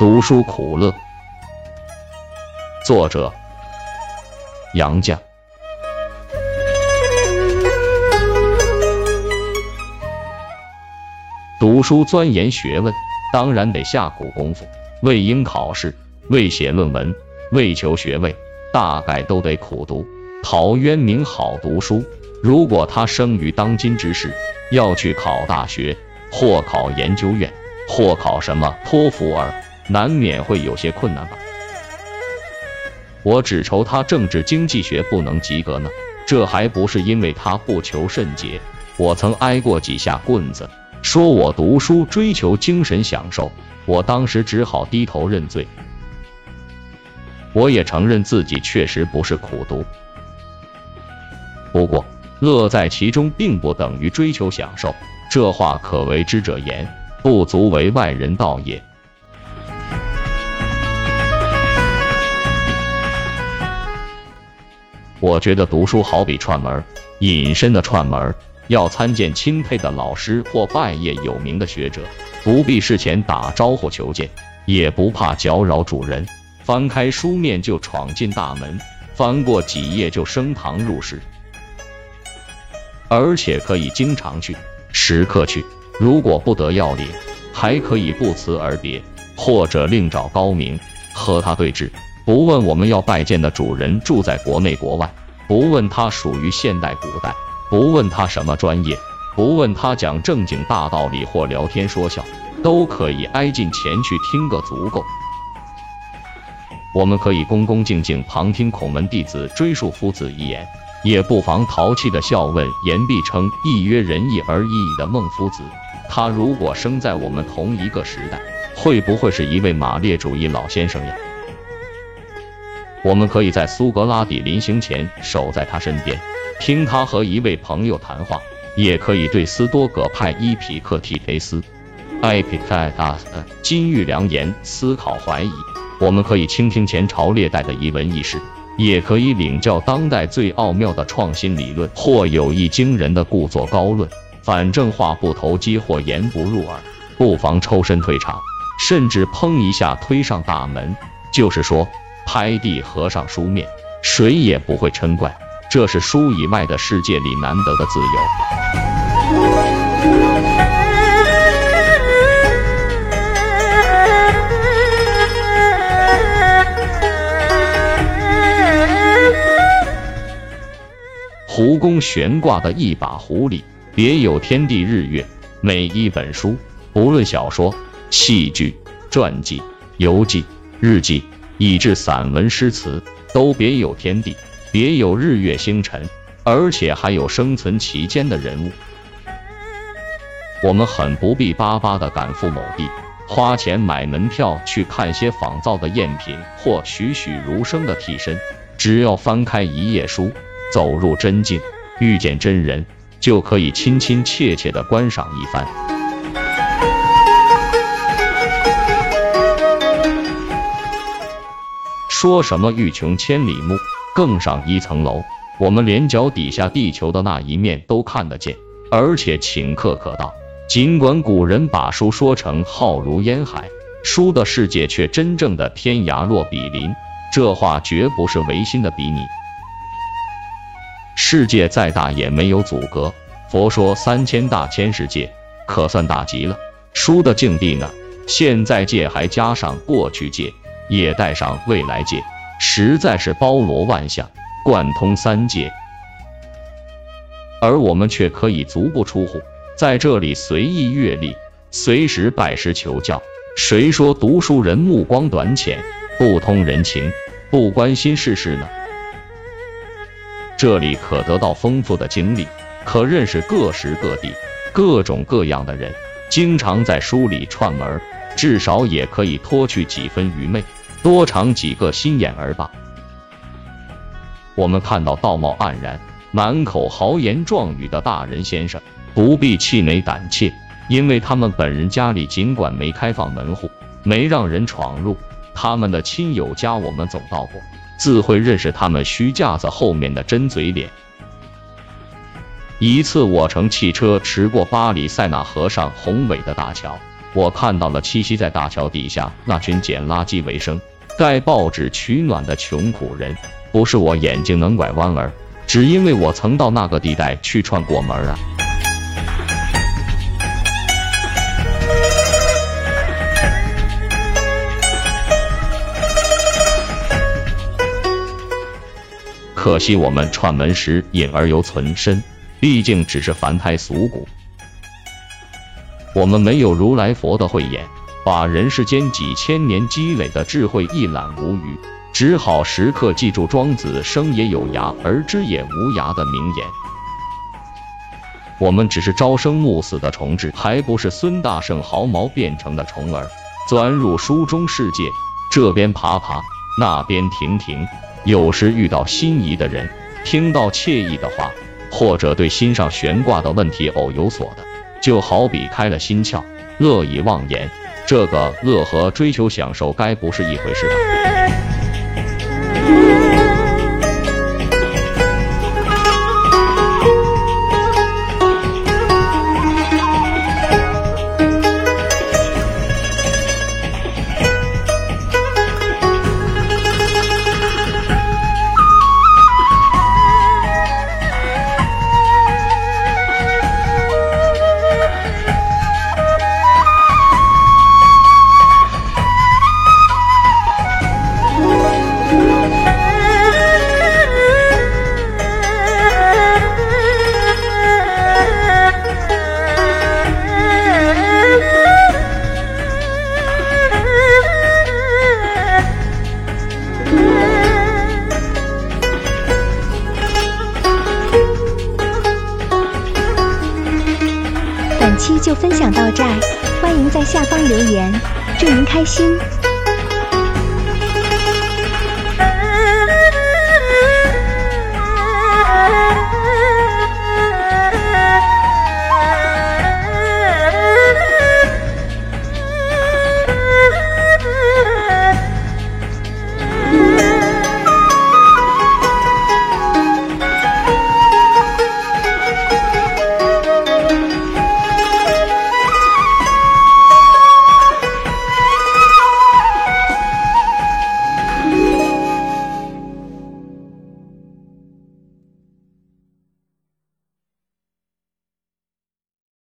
读书苦乐，作者杨绛。读书钻研学问，当然得下苦功夫。为应考试，为写论文，为求学位，大概都得苦读。陶渊明好读书，如果他生于当今之世，要去考大学，或考研究院，或考什么托福尔，难免会有些困难吧。我只愁他政治经济学不能及格呢，这还不是因为他不求甚解。我曾挨过几下棍子。说我读书追求精神享受，我当时只好低头认罪。我也承认自己确实不是苦读，不过乐在其中并不等于追求享受，这话可为之者言，不足为外人道也。我觉得读书好比串门，隐身的串门。要参见钦佩的老师或拜谒有名的学者，不必事前打招呼求见，也不怕搅扰主人。翻开书面就闯进大门，翻过几页就升堂入室，而且可以经常去，时刻去。如果不得要领，还可以不辞而别，或者另找高明和他对峙。不问我们要拜见的主人住在国内国外，不问他属于现代古代。不问他什么专业，不问他讲正经大道理或聊天说笑，都可以挨近前去听个足够。我们可以恭恭敬敬旁听孔门弟子追述夫子一言，也不妨淘气的笑问言必称一曰仁义而义的孟夫子，他如果生在我们同一个时代，会不会是一位马列主义老先生呀？我们可以在苏格拉底临行前守在他身边。听他和一位朋友谈话，也可以对斯多葛派伊皮克提忒斯、埃皮泰达斯、金玉良言思考怀疑。我们可以倾听前朝列代的遗文轶事，也可以领教当代最奥妙的创新理论或有意惊人的故作高论。反正话不投机或言不入耳，不妨抽身退场，甚至砰一下推上大门。就是说，拍地合上书面，谁也不会嗔怪。这是书以外的世界里难得的自由。湖宫悬挂的一把壶里，别有天地日月。每一本书，不论小说、戏剧、传记、游记、日记，以致散文诗词，都别有天地。别有日月星辰，而且还有生存其间的人物。我们很不必巴巴的赶赴某地，花钱买门票去看些仿造的赝品或栩栩如生的替身。只要翻开一页书，走入真境，遇见真人，就可以亲亲切切的观赏一番。说什么欲穷千里目？更上一层楼，我们连脚底下地球的那一面都看得见，而且顷刻可到。尽管古人把书说成浩如烟海，书的世界却真正的天涯若比邻。这话绝不是违心的比拟。世界再大也没有阻隔。佛说三千大千世界，可算大极了。书的境地呢？现在界还加上过去界，也带上未来界。实在是包罗万象，贯通三界，而我们却可以足不出户，在这里随意阅历，随时拜师求教。谁说读书人目光短浅，不通人情，不关心世事呢？这里可得到丰富的经历，可认识各时各地各种各样的人，经常在书里串门，至少也可以脱去几分愚昧。多尝几个心眼儿吧。我们看到道貌岸然、满口豪言壮语的大人先生，不必气馁胆怯，因为他们本人家里尽管没开放门户，没让人闯入，他们的亲友家我们总到过，自会认识他们虚架子后面的真嘴脸。一次，我乘汽车驰过巴黎塞纳河上宏伟的大桥，我看到了栖息在大桥底下那群捡垃圾为生、盖报纸取暖的穷苦人。不是我眼睛能拐弯儿，只因为我曾到那个地带去串过门啊。可惜我们串门时隐而犹存身，毕竟只是凡胎俗骨。我们没有如来佛的慧眼，把人世间几千年积累的智慧一览无余，只好时刻记住庄子“生也有涯，而知也无涯”的名言。我们只是朝生暮死的虫豸，还不是孙大圣毫毛变成的虫儿，钻入书中世界，这边爬爬，那边停停。有时遇到心仪的人，听到惬意的话，或者对心上悬挂的问题偶有所得，就好比开了心窍，乐以忘言。这个乐和追求享受该不是一回事吧？分享到这，欢迎在下方留言，祝您开心。